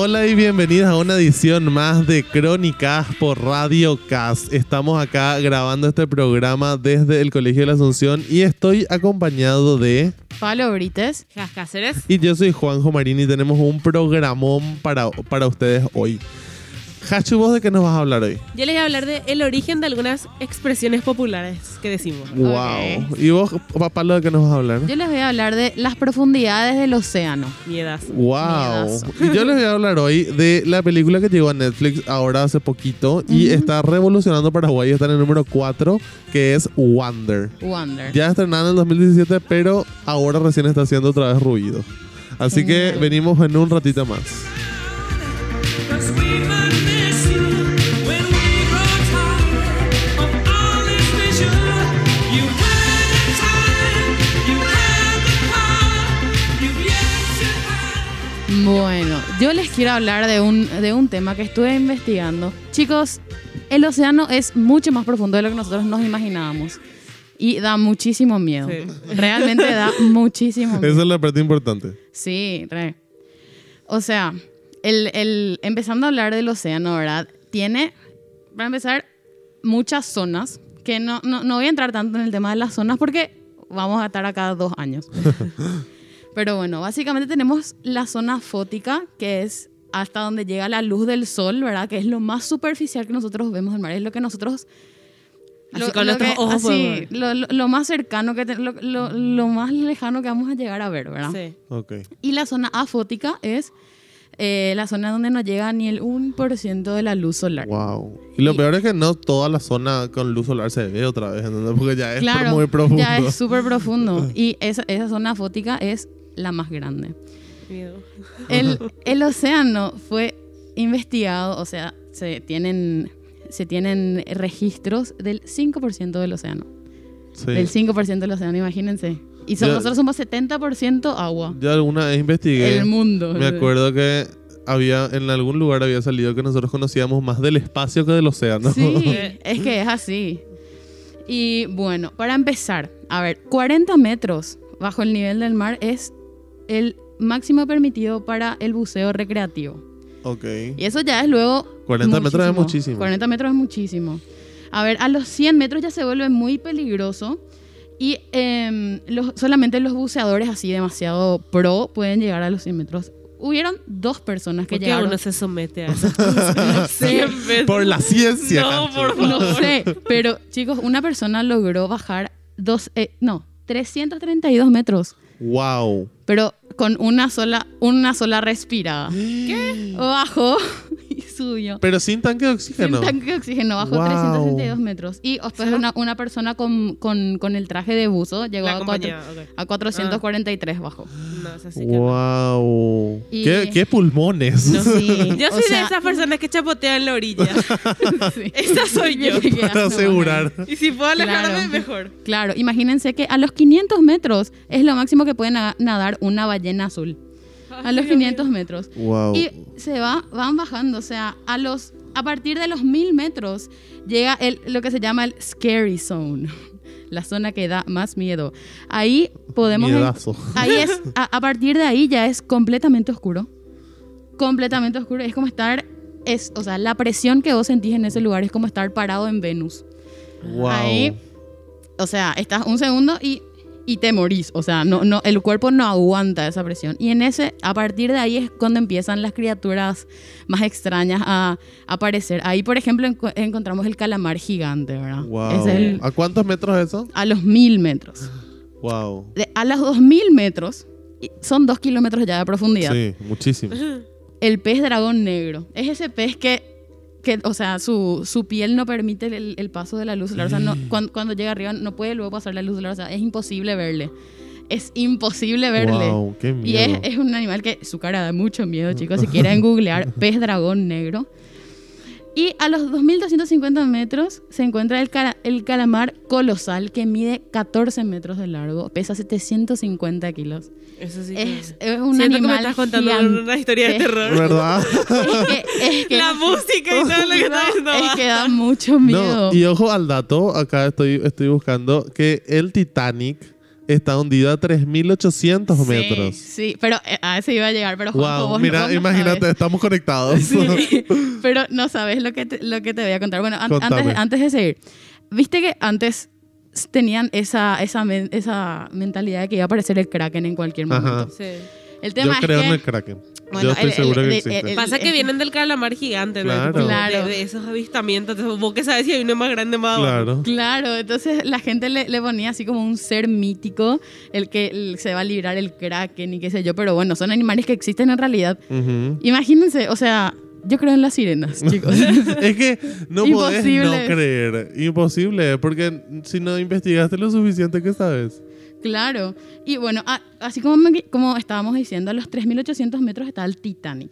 Hola, y bienvenidos a una edición más de Crónicas por Radio Cast. Estamos acá grabando este programa desde el Colegio de la Asunción y estoy acompañado de... Pablo Brites. Jas Cáceres. Y yo soy Juanjo Marín y tenemos un programón para, para ustedes hoy. Hachu, ¿vos de qué nos vas a hablar hoy? Yo les voy a hablar de el origen de algunas expresiones populares que decimos. Wow. ¿Y vos, Pablo, de qué nos vas a hablar? Yo les voy a hablar de las profundidades del océano. Miedas. Wow. Miedazo. Y yo les voy a hablar hoy de la película que llegó a Netflix ahora hace poquito y está revolucionando Paraguay. Está en el número 4, que es Wonder. Wonder. Ya estrenada en el 2017, pero ahora recién está haciendo otra vez ruido. Así que Genial. venimos en un ratito más. Bueno, yo les quiero hablar de un, de un tema que estuve investigando. Chicos, el océano es mucho más profundo de lo que nosotros nos imaginábamos. Y da muchísimo miedo. Sí. Realmente da muchísimo miedo. Esa es la parte importante. Sí, re. O sea, el, el- empezando a hablar del océano, ¿verdad? Tiene, para empezar, muchas zonas, que no, no, no voy a entrar tanto en el tema de las zonas porque vamos a estar acá dos años. Pero bueno, básicamente tenemos la zona fótica, que es hasta donde llega la luz del sol, ¿verdad? Que es lo más superficial que nosotros vemos del mar, es lo que nosotros... Así con nuestros ojos así, lo, lo- lo más cercano, que te- lo, lo- lo más lejano que vamos a llegar a ver, ¿verdad? Sí. Ok. Y la zona afótica es eh, la zona donde no llega ni el 1% de la luz solar. Wow. Y lo Y- peor es que no toda la zona con luz solar se ve otra vez, ¿entendés? Porque ya es Claro, muy profundo. ya es súper profundo. Y esa, esa zona afótica es la más grande. El, el océano fue investigado, o sea, se tienen, se tienen registros del 5% del océano. Sí. Del 5% del océano, imagínense. Y nosotros somos 70% agua. Yo alguna vez investigué. El mundo. Me acuerdo que había en algún lugar había salido que nosotros conocíamos más del espacio que del océano. Sí, es que es así. Y bueno, para empezar, a ver, 40 metros bajo el nivel del mar es el máximo permitido para el buceo recreativo. ok. Y eso ya es luego... 40 metros es muchísimo. 40 metros es muchísimo. A ver, a los 100 metros ya se vuelve muy peligroso. Y em, los- solamente los buceadores así demasiado pro pueden llegar a los 100 metros. Hubieron dos personas que ¿Por qué llegaron... uno se somete a esas cosas? Siempre. Por la ciencia. No, por favor. No sé, pero chicos, una persona logró bajar dos, eh, no, 332 metros, Wow. pero con una sola, una sola respirada. ¿Qué? Bajó Pero sin tanque de Sin oxígeno. tanque de oxígeno, bajó Wow. 332 metros. Y después una, una persona con, con, con el traje de buzo llegó La a, cuatro- compañía, ok. a 443 bajó. No, que. Wow. ¿Qué, qué pulmones. Sí, Yo o soy sea, de esas personas que chapotean la orilla. sí. Esa soy yo. Quedas Para asegurar. Y si puedo alejarme, Claro. mejor. Claro, imagínense que a los 500 metros es lo máximo que puede na- nadar una ballena azul. A los 500 metros. Wow. Y se va, van bajando, o sea, a los a partir de los 1000 metros llega el, lo que se llama el scary zone, la zona que da más miedo. Ahí podemos Miedazo. ahí es a, a partir de ahí ya es completamente oscuro. Completamente oscuro, es como estar es, o sea, la presión que vos sentís en ese lugar es como estar parado en Venus. Wow. Ahí, o sea, estás un segundo y, y te morís. O sea, no, no, el cuerpo no aguanta esa presión. Y en ese, a partir de ahí es cuando empiezan las criaturas más extrañas a aparecer. Ahí, por ejemplo, enco- encontramos el calamar gigante, ¿verdad? Wow. Es el- ¿A cuántos metros es eso? a los mil metros. Wow. De- a los dos mil metros, son dos kilómetros ya de profundidad. Sí, muchísimo. El pez dragón negro. Es ese pez que, que o sea, su, su piel no permite el, el paso de la luz solar. O sea, no, cuando, cuando llega arriba no puede luego pasar la luz solar. O sea, es imposible verle. Es imposible verle. Wow, qué miedo. Y es, es un animal que su cara da mucho miedo, chicos. Si quieren googlear, pez dragón negro. Y a los 2.250 metros se encuentra el, cara- el calamar colosal que mide 14 metros de largo, pesa 750 kilos. Eso sí. que- Es, es un Siento que me animal estás contando gigante. una historia de terror. ¿Verdad? Es que, es que- La música y todo lo que está diciendo. es que da mucho No, miedo. y ojo al dato, acá estoy, estoy buscando que el Titanic está hundida a 3.800 Sí, metros. Sí, pero eh, a ese iba a llegar, pero Juanjo, Wow, vos- mira, vos no imagínate, sabes. estamos conectados. Sí, pero no sabes lo que te, lo que te voy a contar. Bueno, an- Contame. antes, antes de seguir, viste que antes tenían esa, esa, esa mentalidad de que iba a aparecer el Kraken en cualquier Ajá. momento. Sí. El Yo tema es creo que... en el Kraken. Bueno, Yo estoy el- seguro el- que existe. el- Pasa que vienen del calamar gigante, ¿no? Claro. Claro. De, de esos avistamientos. Vos que sabes si hay uno más grande más abajo. Claro. Claro, entonces la gente le, le ponía así como un ser mítico, el que el- se va a librar el kraken y qué sé yo, pero bueno, son animales que existen en realidad. Ujú. Imagínense, o sea, yo creo en las sirenas, chicos. es que no podés no creer. Imposible, porque si no investigaste lo suficiente que sabes. Claro. Y bueno, a- así como, me- como estábamos diciendo, a los 3.800 metros está el Titanic.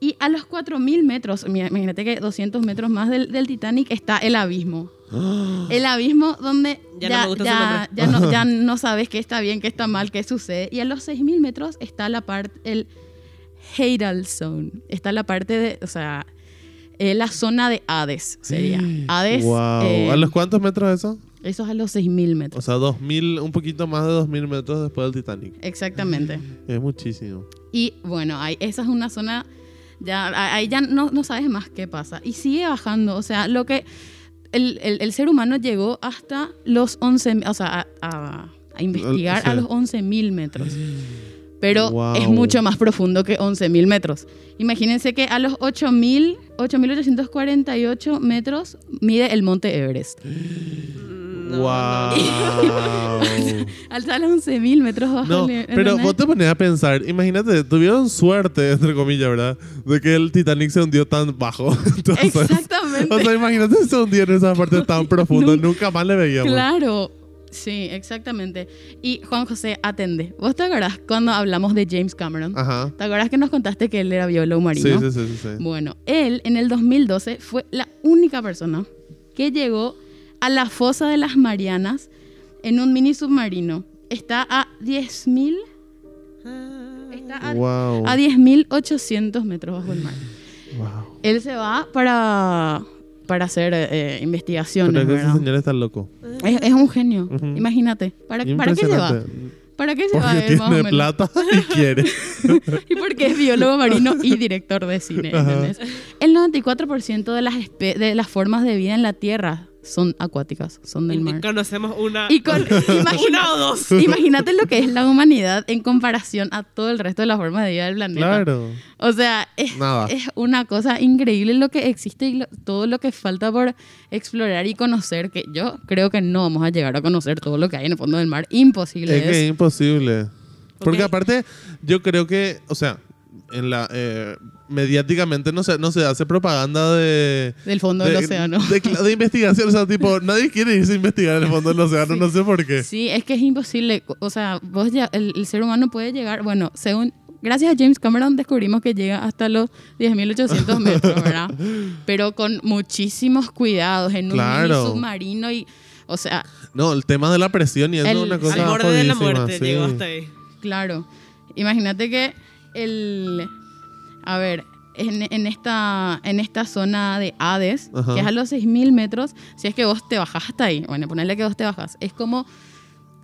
Y a los 4.000 metros, imagínate que 200 metros más del, del Titanic está el abismo. El abismo donde Ya ya, no me gusta su ya- ya no, ya no sabes qué está bien, qué está mal, qué sucede. Y a los 6.000 metros está la parte, el Hadal Zone. Está la parte de, o sea, eh, la zona de Hades sería. Hades, wow. eh, ¿A los cuántos metros eso? Eso es a los 6.000 metros. O sea, 2000, un poquito más de 2000 metros después del Titanic. Exactamente. Es muchísimo. Y bueno, ahí, esa es una zona, ya, ahí ya no, no sabes más qué pasa. Y sigue bajando, o sea, lo que el, el- el ser humano llegó hasta los 11, o sea, a, a- a investigar a los 11.000 metros. Pero Wow. es mucho más profundo que 11.000 metros. Imagínense que a los 8.000, 8.848 metros mide el monte Everest. No, wow. Hasta los 11.000 metros bajo No, el- pero vos te pones a pensar, imagínate, tuvieron suerte, entre comillas, ¿verdad? De que el Titanic se hundió tan bajo. Entonces, Exactamente. O sea, imagínate si se hundió en esa parte tan profunda, Nunca- más le veíamos. Claro, sí, exactamente. Y Juan José, atende. ¿Vos te acordás cuando hablamos de James Cameron? Ajá. ¿Te acordás que nos contaste que él era biólogo Sí, marino? sí, sí, sí, sí. Bueno, él en el 2012 fue la única persona que llegó a la fosa de las Marianas en un mini submarino. Está a 10.000 está a, Wow. a 10.800 metros bajo el mar. wow. Él se va para, para hacer eh, investigaciones, Pero señor está loco. Es, es un genio, imagínate. ¿Para, ¿Para qué se va? ¿Para qué se va más o menos? plata y quiere. Y porque es biólogo marino y director de cine, ¿entendés? El 94% de las, espe- de las formas de vida en la Tierra son acuáticas, son del Y mar. conocemos una. Y con, una o dos. imagínate lo que es la humanidad en comparación a todo el resto de las formas de vida del planeta. claro. O sea, es, Nada. es una cosa increíble lo que existe y lo- todo lo que falta por explorar y conocer, que yo creo que no vamos a llegar a conocer todo lo que hay en el fondo del mar. Imposible Es que es imposible. Porque aparte, yo creo que, o sea, en la eh, mediáticamente no se, no se hace propaganda de. del fondo del océano. De, de investigación, o sea, tipo, nadie quiere irse a investigar en el fondo del océano, no sé por qué. Sí, es que es imposible. O sea, vos ya, el, el ser humano puede llegar, bueno, según, gracias a James Cameron descubrimos que llega hasta los 10.800 metros, ¿verdad? Pero con muchísimos cuidados, en un Claro. mini submarino y, o sea, No, el tema de la presión y eso El- es una cosa Al borde de la muerte sí. llegó hasta ahí. claro. Imagínate que el, a ver, en, en esta, en esta zona de Hades, Ajá. que es a los 6.000 metros, si es que vos te bajás hasta ahí, bueno, ponerle que vos te bajas, es como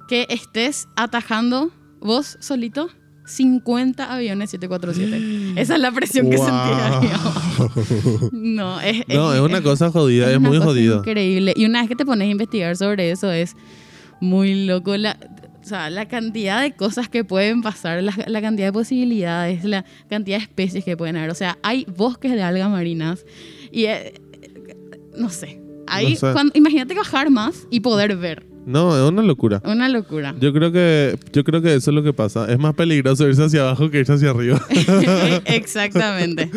que estés atajando vos solito 50 aviones 747. Esa es la presión que sentía. digamos. No, es, No, es una cosa jodida, es, muy jodido. Increíble. Y una vez que te pones a investigar sobre eso, es muy loco. La, o sea, la cantidad de cosas que pueden pasar, la, la cantidad de posibilidades, la cantidad de especies que pueden haber. O sea, hay bosques de algas marinas y eh, no sé. Ahí, No sé. cuando- imagínate bajar más y poder ver. No, es una locura. Una locura. Yo creo que yo creo que eso es lo que pasa. Es más peligroso irse hacia abajo que irse hacia arriba. Exactamente.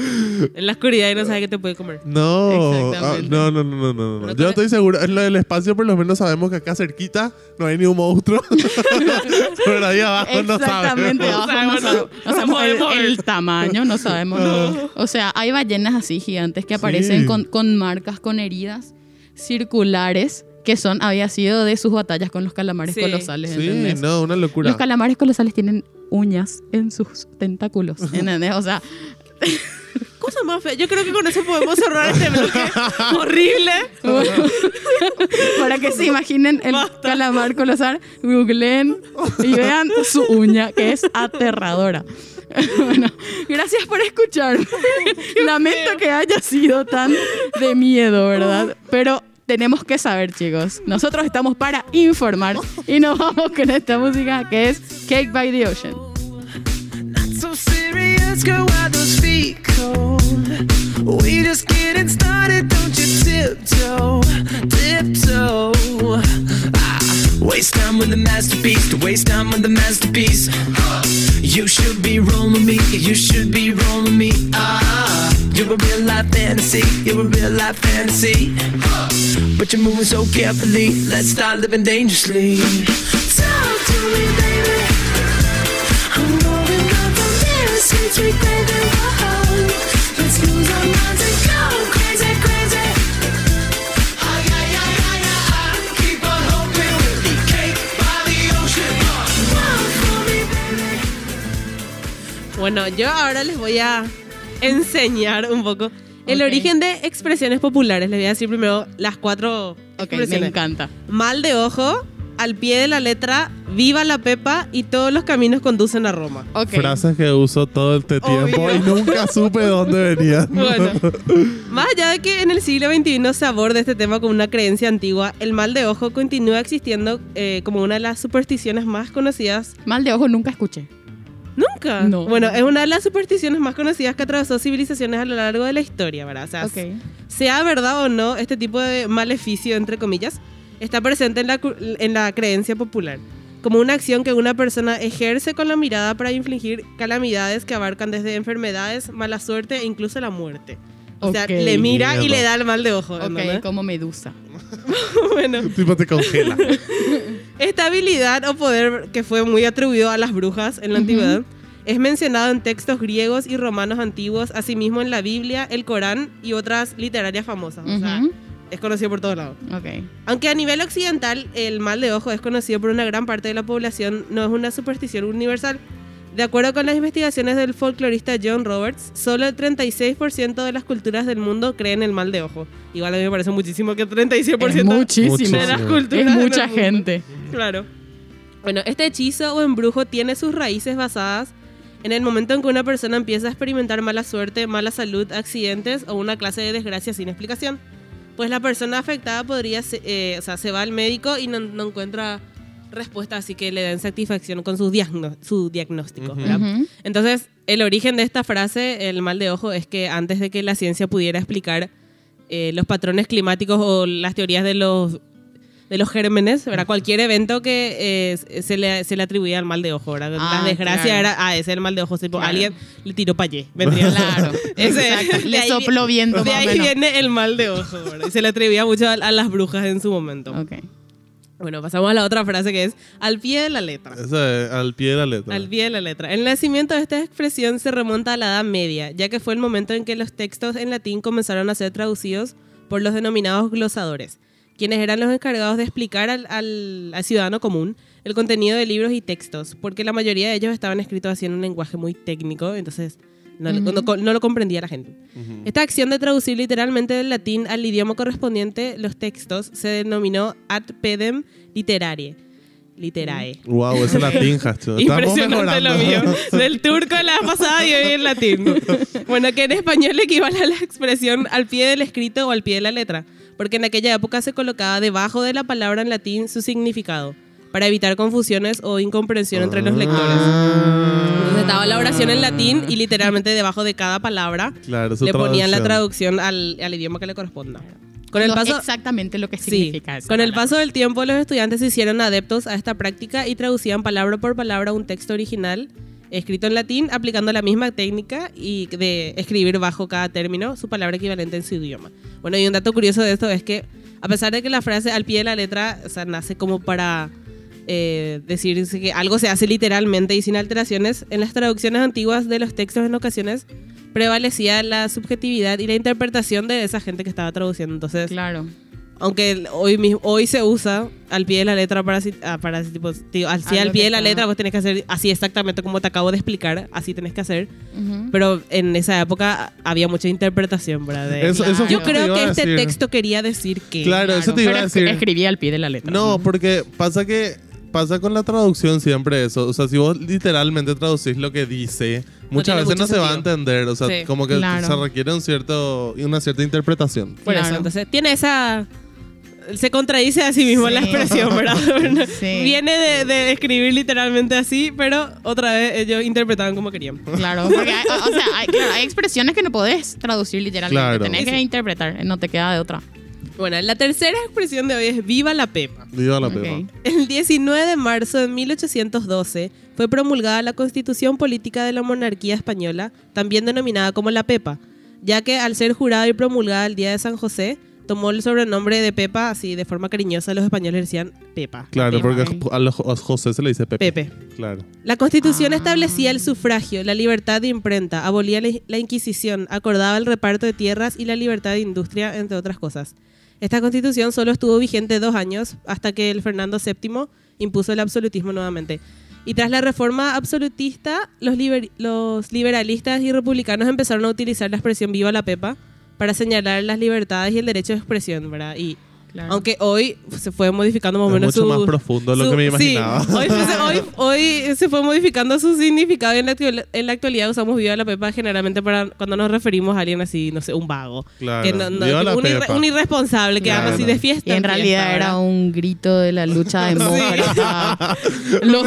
En la oscuridad y no sabes qué te puede comer. No, ah, Exactamente. no, no, no, no, no, Yo estoy seguro, en lo del espacio por lo menos sabemos que acá cerquita no hay ni un monstruo. Pero ahí abajo no Exactamente. sabemos. abajo no, No sabemos, no sabemos el, el- el tamaño, no sabemos. No. O sea, hay ballenas así gigantes que aparecen Sí. con, con marcas, con heridas circulares que son, había sido de sus batallas con los calamares Sí. colosales, Sí, ¿entendés? no, una locura. Los calamares colosales tienen uñas en sus tentáculos, ¿entendés? O sea, cosa más fea. Yo creo que con eso podemos cerrar este bloque horrible. Para que se imaginen el Basta. calamar colosal, googleen y vean su uña, que es aterradora. Bueno, gracias por escuchar. Lamento que haya sido tan de miedo, ¿verdad? Pero tenemos que saber, chicos. Nosotros estamos para informar y nos vamos con esta música que es Cake by the Ocean. Life fantasy, you're a real life fantasy. But you're moving so carefully, let's start living dangerously. Talk to me, baby. I'm rolling up from there, sweet, sweet baby. Let's lose our minds and go crazy, crazy. Ay, ay, ay, ay, ay, ay. Keep on hoping we'll be cake by the ocean. Run for me, baby. Bueno, yo ahora les voy a enseñar un poco el Ok. origen de expresiones populares. Les voy a decir primero las cuatro Ok, me expresiones. encanta. Mal de ojo, al pie de la letra, viva la pepa y todos los caminos conducen a Roma. Ok. Frases que uso todo este tiempo Obvio. y nunca supe de dónde venían. Bueno, más allá de que en el siglo XXI se aborde este tema como una creencia antigua, el mal de ojo continúa existiendo eh, como una de las supersticiones más conocidas. Mal de ojo nunca escuché. ¿Nunca? No. Bueno, es una de las supersticiones más conocidas que atravesó civilizaciones a lo largo de la historia, ¿verdad? O sea, sea verdad o no, este tipo de maleficio, entre comillas, está presente en la, en la creencia popular. Como una acción que una persona ejerce con la mirada para infligir calamidades que abarcan desde enfermedades, mala suerte e incluso la muerte. O sea, le mira y Miedo. le da el mal de ojo. Ok, ¿entendés? como medusa. bueno, tipo te congela. esta habilidad o poder que fue muy atribuido a las brujas en la antigüedad es mencionado en textos griegos y romanos antiguos, asimismo en la Biblia, el Corán y otras literarias famosas. O sea, es conocido por todos lados. Ok. Aunque a nivel occidental el mal de ojo es conocido por una gran parte de la población, no es una superstición universal. De acuerdo con las investigaciones del folclorista John Roberts, solo el 36% de las culturas del mundo creen el mal de ojo. Igual a mí me parece muchísimo que 36% Es muchísimo. de las Muchísimo. culturas Es mucha mundo. gente. Claro. Bueno, este hechizo o embrujo tiene sus raíces basadas en el momento en que una persona empieza a experimentar mala suerte, mala salud, accidentes o una clase de desgracia sin explicación. Pues la persona afectada podría, eh, o sea, se va al médico y no, no encuentra respuesta, así que le dan satisfacción con su, diagno- su diagnóstico. ¿verdad? Ujú. Entonces, el origen de esta frase, el mal de ojo, es que antes de que la ciencia pudiera explicar eh, los patrones climáticos o las teorías de los de los gérmenes, ¿verdad? Cualquier evento que eh, se, le, se le atribuía al mal de ojo, ¿verdad? Ah, la desgracia claro. era, ah, ese es el mal de ojo, tipo, Claro. alguien le tiró para allí, vendría. Claro. Ese- Le ahí sopló vi- viento De ahí menos. viene el mal de ojo, ¿verdad? Y se le atribuía mucho a, a las brujas en su momento. Ok. Bueno, pasamos a la otra frase que es al pie de la letra. Eso es al pie de la letra. Al pie de la letra. El nacimiento de esta expresión se remonta a la Edad Media, ya que fue el momento en que los textos en latín comenzaron a ser traducidos por los denominados glosadores, quienes eran los encargados de explicar al, al- al ciudadano común el contenido de libros y textos, porque la mayoría de ellos estaban escritos así en un lenguaje muy técnico, entonces no, lo- no- no lo comprendía la gente. Esta acción de traducir literalmente del latín al idioma correspondiente los textos se denominó ad pedem literarie. Literae. Wow, ese latín, Hacho. Impresionante lo mío. Del turco la pasada y hoy en latín. Bueno, que en español equivale a la expresión al pie del escrito o al pie de la letra, porque en aquella época se colocaba debajo de la palabra en latín su significado, para evitar confusiones o incomprensión entre los lectores. Entonces estaba la oración en latín y literalmente debajo de cada palabra Claro, le ponían la traducción. traducción al, al idioma que le corresponda. Con el paso, exactamente lo que Sí, significa eso. con el paso del tiempo los estudiantes se hicieron adeptos a esta práctica y traducían palabra por palabra un texto original escrito en latín aplicando la misma técnica y de escribir bajo cada término su palabra equivalente en su idioma. Bueno, y un dato curioso de esto es que a pesar de que la frase al pie de la letra, o sea, nace como para eh, decir que algo se hace literalmente y sin alteraciones, en las traducciones antiguas de los textos en ocasiones prevalecía la subjetividad y la interpretación de esa gente que estaba traduciendo. Entonces, Claro. Aunque hoy, mismo, hoy se usa al pie de la letra para, ah, para ese tipo, digo, al lo pie de la está. letra vos tenés que hacer así exactamente como te acabo de explicar, así tenés que hacer. Ujú. Pero en esa época había mucha interpretación, ¿verdad? Eso, eso Yo creo que este decir. texto quería decir que... Claro, eso te iba a decir. escribí al pie de la letra. No, porque pasa que pasa con la traducción siempre eso. O sea, si vos literalmente traducís lo que dice, muchas tiene veces no mucho se va a sentido. entender. O sea, Sí, como que claro. se requiere un cierto, una cierta interpretación. Por eso, Claro. entonces tiene esa... Se contradice a sí mismo Sí. la expresión, ¿verdad? Sí. Viene de, de escribir literalmente así, pero otra vez ellos interpretaban como querían. Claro, porque hay, o sea, hay, claro, hay expresiones que no podés traducir literalmente. Claro. Tenés Sí, que interpretar, no te queda de otra. Bueno, la tercera expresión de hoy es Viva la Pepa. Viva la pepa. El 19 de marzo de 1812 fue promulgada la Constitución Política de la Monarquía Española, también denominada como la Pepa, ya que al ser jurada y promulgada el día de San José, tomó el sobrenombre de Pepa, así de forma cariñosa los españoles decían Pepa. Claro, Pepa. porque a, los- a José se le dice Pepe. Pepe. Claro. La Constitución Ah. establecía el sufragio, la libertad de imprenta, abolía la, la Inquisición, acordaba el reparto de tierras y la libertad de industria, entre otras cosas. Esta Constitución solo estuvo vigente dos años hasta que el Fernando VII impuso el absolutismo nuevamente. Y tras la reforma absolutista, los, liber- los liberalistas y republicanos empezaron a utilizar la expresión viva la pepa para señalar las libertades y el derecho de expresión, ¿verdad? Claro. aunque hoy se fue modificando más o menos mucho su- más profundo de lo su- que me sí, imaginaba. hoy, se- hoy, hoy se fue modificando su significado y en la, en la actualidad usamos viva la pepa generalmente para cuando nos referimos a alguien así, no sé, un vago. Claro, Que no- no- viva la un, irre- pepa. un irresponsable que anda Claro. así de fiesta. Y en realidad fiesta, era ¿verdad? un grito de la lucha demócrata. Los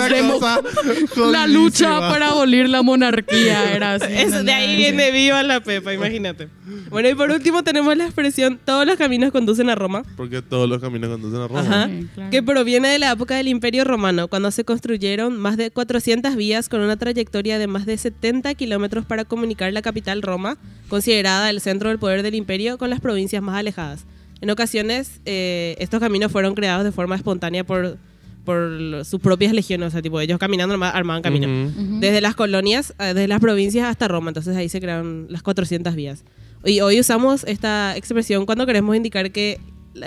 la lucha para abolir la monarquía era así. Eso, de ahí viene viva la pepa, imagínate. Bueno, y por último tenemos la expresión todos los caminos conducen a Roma. Porque todos los caminos conducen a Roma. Ajá. Sí, claro. Que proviene de la época del Imperio Romano, cuando se construyeron más de 400 vías con una trayectoria de más de 70 kilómetros para comunicar la capital Roma, considerada el centro del poder del imperio, con las provincias más alejadas. En ocasiones, eh, estos caminos fueron creados de forma espontánea por, por sus propias legiones, o sea, tipo ellos caminando arma- armaban camino. Ujú. Ujú. Desde las colonias, eh, desde las provincias hasta Roma, entonces ahí se crearon las 400 vías. Y hoy usamos esta expresión cuando queremos indicar que,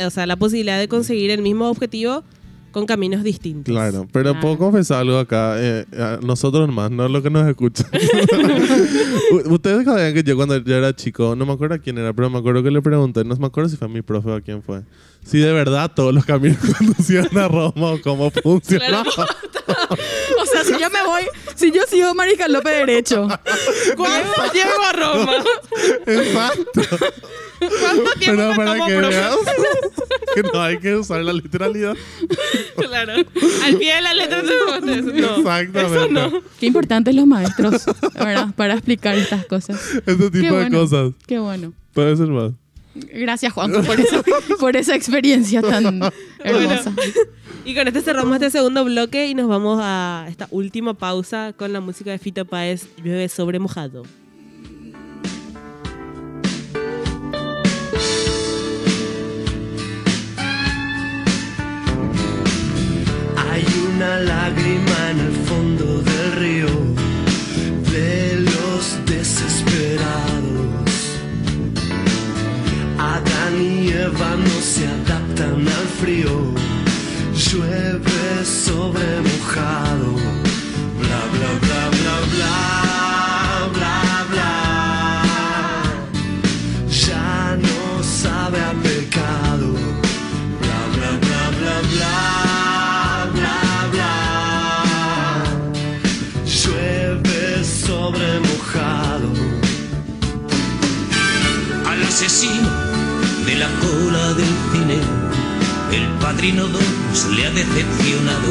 o sea, la posibilidad de conseguir el mismo objetivo con caminos distintos. Claro, pero puedo confesar algo acá, eh, a nosotros más, no lo que nos escuchan. Ustedes sabían que yo cuando yo era chico, no me acuerdo quién era, pero me acuerdo que le pregunté, no me acuerdo si fue a mi profe o a quién fue, si de verdad todos los caminos conducían a Roma o cómo funcionaba. Yo me voy, si yo sigo Marica López derecho, ¿Cuándo llego a Roma? Exacto. ¿Cuánto tiempo Pero me para tomo, que profe? veas que no hay que usar la literalidad. Claro. Al pie de la letra te no, Exactamente. Eso no. qué importantes los maestros, ¿verdad? Para explicar estas cosas. Este tipo Qué de bueno. cosas. Qué bueno. Puede ser más. Gracias, Juanjo, por esa, por esa experiencia tan hermosa. Y con este cerramos este segundo bloque y nos vamos a esta última pausa con la música de Fito Páez, Llueve sobre mojado. Hay una lágrima en el fondo del río de los desesperados. Adán y Eva no se adaptan al frío. Llueve sobre mojado. Padrino 2 le ha decepcionado.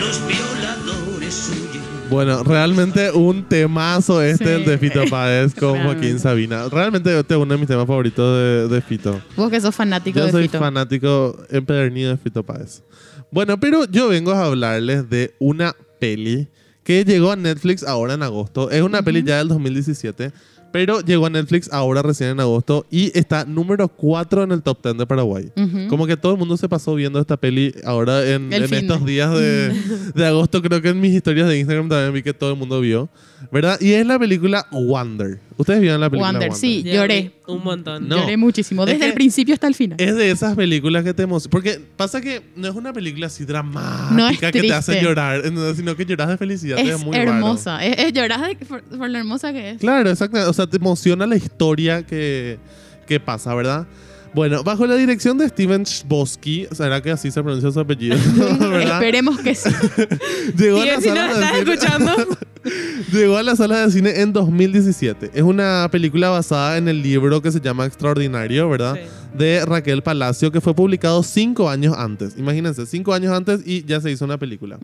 Los violadores huyen. Bueno, realmente un temazo este, Sí. el de Fito Páez con. Joaquín Sabina. Realmente este es uno de mis temas favoritos de, de Fito. Vos que sos fanático Yo de soy Fito. fanático empedernido de Fito Páez. Bueno, pero yo vengo a hablarles de una peli que llegó a Netflix ahora en agosto. Es una peli ya del 2017, pero llegó a Netflix ahora recién en agosto y está número 4 en el top 10 de Paraguay. Como que todo el mundo se pasó viendo esta peli ahora en, en estos días de, de agosto. Creo que en mis historias de Instagram también vi que todo el mundo vio. ¿Verdad? Y es la película Wonder. Ustedes vieron la película Wonder, Wonder. sí. Lloré. Un montón. No. Lloré muchísimo, Es desde que- el principio hasta el final. Es de esas películas que te emocionan. Porque pasa que no es una película así dramática No es que te hace triste. llorar, ¿entendés? sino que lloras de felicidad. es Es, muy raro. hermosa. Es, es llorar de- por, por lo hermosa que es. Claro, exacto. O sea, te emociona la historia que, que pasa, ¿verdad? Bueno, bajo la dirección de Steven Chbosky, ¿será que así se pronuncia su apellido? ¿verdad? Esperemos que sí. Llegó, a la si no sala de estás cine- escuchando, Llegó a la sala de cine en 2017. Es una película basada en el libro que se llama Extraordinario, ¿verdad? Sí. De Raquel Palacio, que fue publicado cinco años antes. Imagínense, cinco años antes y ya se hizo una película.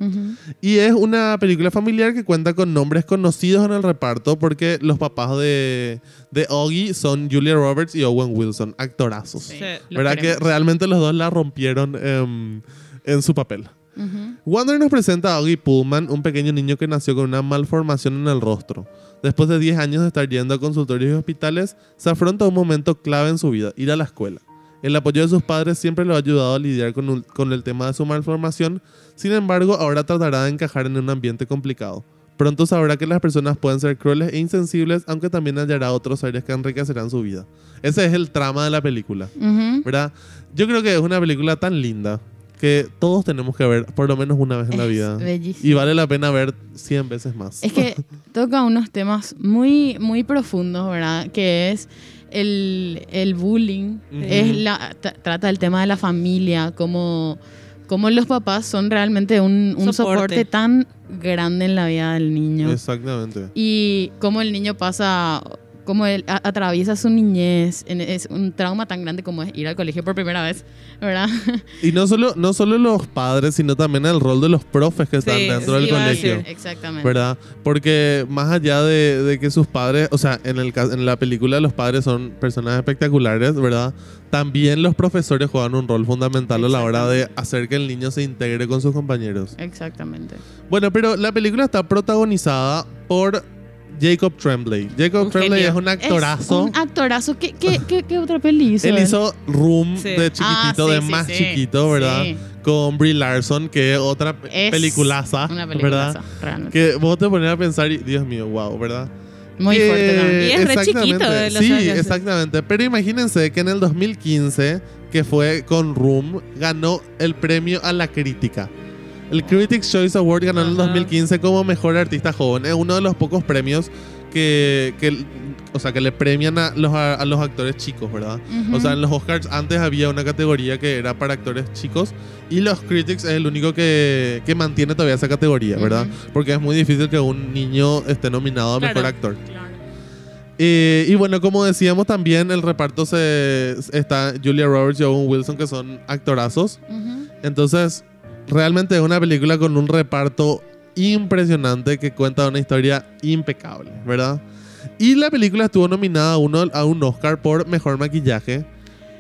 Y es una película familiar que cuenta con nombres conocidos en el reparto porque los papás de, de Oggy son Julia Roberts y Owen Wilson, actorazos. Sí, ¿Verdad que realmente los dos la rompieron em, en su papel? Wander nos presenta a Oggy Pullman, un pequeño niño que nació con una malformación en el rostro. Después de 10 años de estar yendo a consultorios y hospitales, se afronta un momento clave en su vida, ir a la escuela. El apoyo de sus padres siempre lo ha ayudado a lidiar con, un- con el tema de su malformación, sin embargo, ahora tratará de encajar en un ambiente complicado. Pronto sabrá que las personas pueden ser crueles e insensibles, aunque también hallará otros áreas que enriquecerán su vida. Ese es el trama de la película. Ujú. ¿verdad? Yo creo que es una película tan linda que todos tenemos que ver por lo menos una vez en la Es vida. bellísimo. Y vale la pena ver 100 veces más. Es que toca unos temas muy, muy profundos, ¿verdad? Que es el, el bullying, es la, tra- trata el tema de la familia, como, como los papás son realmente un, un Soporte. soporte. tan grande en la vida del niño. Exactamente. Y cómo el niño pasa, cómo él atraviesa su niñez, es un trauma tan grande como es ir al colegio por primera vez, ¿verdad? Y no solo, no solo los padres, sino también el rol de los profes que están Sí, dentro sí, del colegio. decir. Exactamente. ¿Verdad? Porque más allá de, de que sus padres, o sea, en, el, en la película los padres son personas espectaculares, ¿verdad? También los profesores juegan un rol fundamental a la hora de hacer que el niño se integre con sus compañeros. Exactamente. Bueno, pero la película está protagonizada por Jacob Tremblay. Jacob Tremblay es un actorazo. Es un actorazo. ¿Qué, qué, qué, qué otra peli hizo? Él hizo Room Sí. de chiquitito, Ah, sí, de sí, más chiquito, ¿verdad? Con Brie Larson, que es otra Es peliculaza, Una ¿verdad? peliculaza, realmente. Que vos te pones a pensar y, Dios mío, wow, ¿verdad? Muy Que- fuerte también. Y es re chiquito de los Sí, años. exactamente. Pero imagínense que en el 2015, que fue con Room, ganó el premio a la crítica. El Critics' Choice Award ganó en el Ajá. 2015 como mejor artista joven. Es uno de los pocos premios que, que- o sea, que le premian a los, a, los actores chicos, ¿verdad? O sea, en los Oscars antes había una categoría que era para actores chicos y los Critics es el único que, que mantiene todavía esa categoría, ¿verdad? Porque es muy difícil que un niño esté nominado a Claro. mejor actor. Eh, y bueno, como decíamos también, el reparto se está Julia Roberts y Owen Wilson, que son actorazos. Entonces, realmente es una película con un reparto impresionante que cuenta una historia impecable, ¿verdad? Y la película estuvo nominada a, uno, a un Oscar por mejor maquillaje.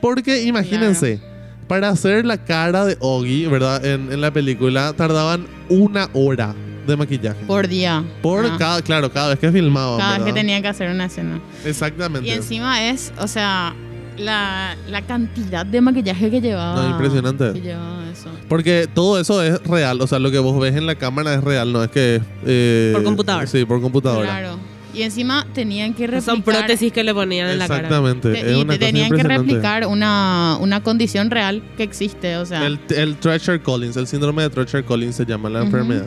Porque imagínense, para hacer la cara de Oggy, ¿verdad? En, en la película tardaban una hora de maquillaje. Por día. Por cada, claro, cada vez que filmaban. Cada vez que tenían que hacer una escena. Exactamente. Y encima es, o sea, la, la cantidad de maquillaje que llevaba. No, impresionante. Que llevaba eso. Porque todo eso es real, o sea, lo que vos ves en la cámara es real, no es que... eh, Por computadora. Sí, por computadora. Claro. Y encima tenían que replicar. Son prótesis que le ponían en la cara. Exactamente. te- es y tenían que replicar una, una condición real que existe, o sea. El, el Treasure Collins, el síndrome de Treasure Collins se llama la Ujú. enfermedad.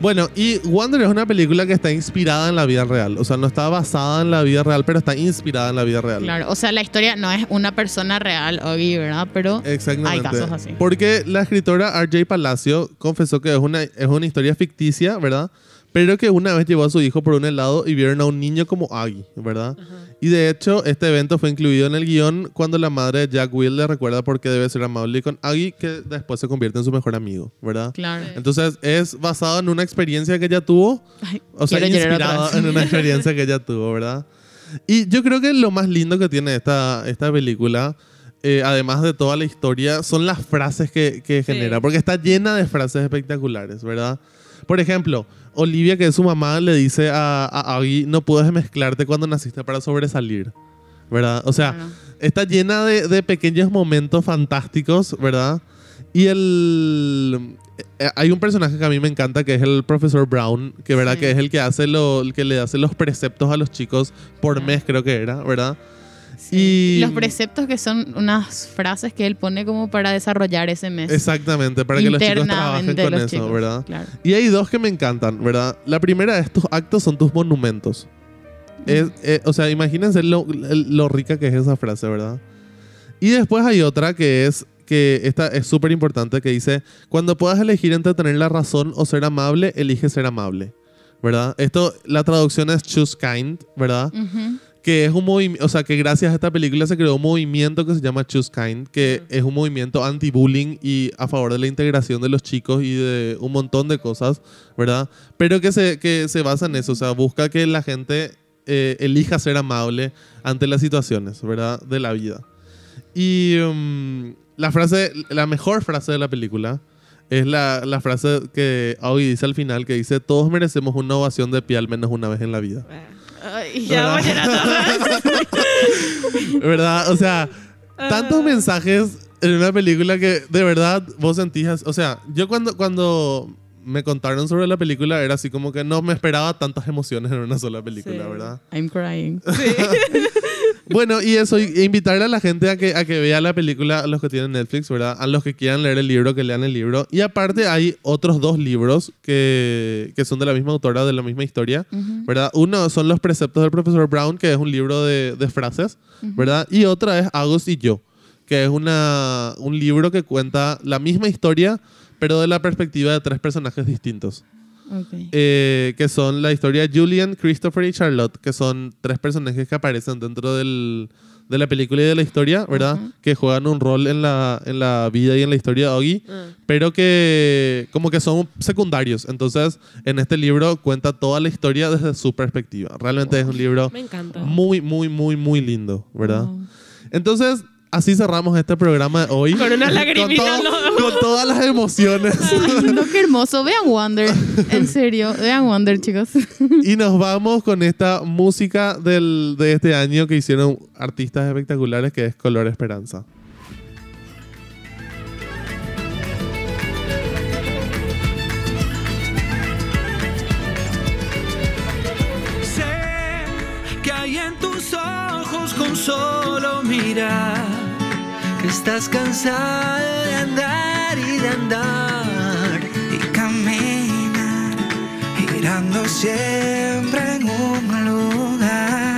Bueno, y Wonder es una película que está inspirada en la vida real. O sea, no está basada en la vida real, pero está inspirada en la vida real. Claro, o sea, la historia no es una persona real, Oggy, ¿verdad? Pero Exactamente. hay casos así. Porque la escritora R.J. Palacio confesó que es una, es una historia ficticia, ¿verdad? Pero que una vez llevó a su hijo por un helado y vieron a un niño como Aggie, ¿verdad? Y de hecho, este evento fue incluido en el guion cuando la madre de Jack Will le recuerda por qué debe ser amable con Aggie, que después se convierte en su mejor amigo, ¿verdad? Claro. Entonces, es basado en una experiencia que ella tuvo Ay, o sea, inspirado en una experiencia que ella tuvo, ¿verdad? Y yo creo que lo más lindo que tiene esta, esta película, eh, además de toda la historia, son las frases que, que Sí. genera, porque está llena de frases espectaculares, ¿verdad? Por ejemplo, Olivia, que es su mamá, le dice a, a Aggie, no puedes mezclarte cuando naciste para sobresalir, ¿verdad? O sea, Claro. está llena de, de pequeños momentos fantásticos, ¿verdad? Y el... eh, Hay un personaje que a mí me encanta que es el profesor Brown, que verdad Sí. que es el que hace lo, el que le hace los preceptos a los chicos por mes creo que era, ¿verdad? Y Los preceptos que son unas frases que él pone como para desarrollar ese mes. Exactamente, para que los chicos trabajen con eso, chicos, ¿verdad? Claro. Y hay dos que me encantan, ¿verdad? La primera de estos actos son tus monumentos. Es- eh, o sea, imagínense lo, lo rica que es esa frase, ¿verdad? Y después hay otra que es, que esta es súper importante, que dice, cuando puedas elegir entre tener la razón o ser amable, elige ser amable, ¿verdad? Esto, la traducción es choose kind, ¿verdad? Ujú. Que es un movimiento, o sea, que gracias a esta película se creó un movimiento que se llama Choose Kind, que es un movimiento anti-bullying y a favor de la integración de los chicos y de un montón de cosas, ¿verdad? Pero que se, que se basa en eso, o sea, busca que la gente eh, elija ser amable ante las situaciones, ¿verdad? De la vida. Y um, la frase, la mejor frase de la película es la, la frase que Aoi dice al final, que dice, todos merecemos una ovación de pie al menos una vez en la vida. Ay, ya a llorar. ¿Verdad? O sea, tantos mensajes en una película que de verdad vos sentís. as- O sea, yo cuando, cuando me contaron sobre la película era así como que no me esperaba tantas emociones en una sola película, Sí. ¿verdad? I'm crying. Bueno, y eso, y- invitarle a la gente a que, a que vea la película, a los que tienen Netflix, ¿verdad? A los que quieran leer el libro, que lean el libro. Y aparte hay otros dos libros que, que son de la misma autora, de la misma historia, ¿verdad? Uno son Los preceptos del profesor Brown, que es un libro de, de frases, ¿verdad? Y otra es Agus y yo, que es una, un libro que cuenta la misma historia, pero de la perspectiva de tres personajes distintos. Eh, que son la historia de Julian, Christopher y Charlotte, que son tres personajes que aparecen dentro del, de la película y de la historia, ¿verdad? Que juegan un rol en la, en la vida y en la historia de Oggy, Ah. pero que como que son secundarios. Entonces, en este libro cuenta toda la historia desde su perspectiva. Realmente es un libro Me encanta. muy, muy, muy, muy lindo, ¿verdad? Wow. Entonces, así cerramos este programa de hoy. Con unas lagrimitas, con, todo- ¿no? con todas las emociones. Ay, no, qué hermoso. Vean Wonder. En serio, vean Wonder, chicos. Y nos vamos con esta música del, de este año que hicieron artistas espectaculares, que es Color Esperanza. Solo mirar que estás cansado de andar y de andar y caminar girando siempre en un lugar.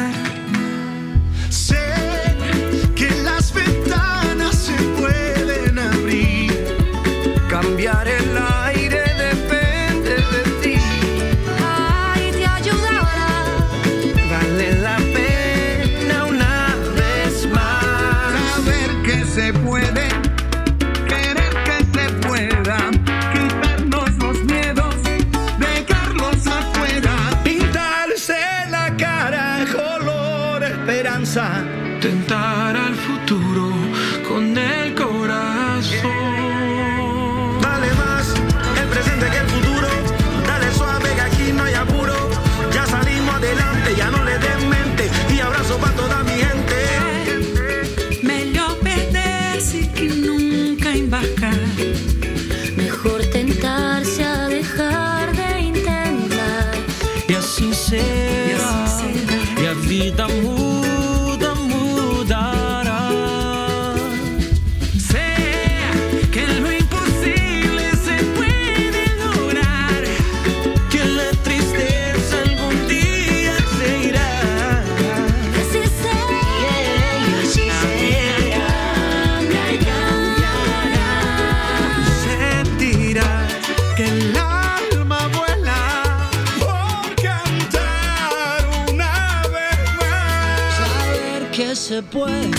Puede,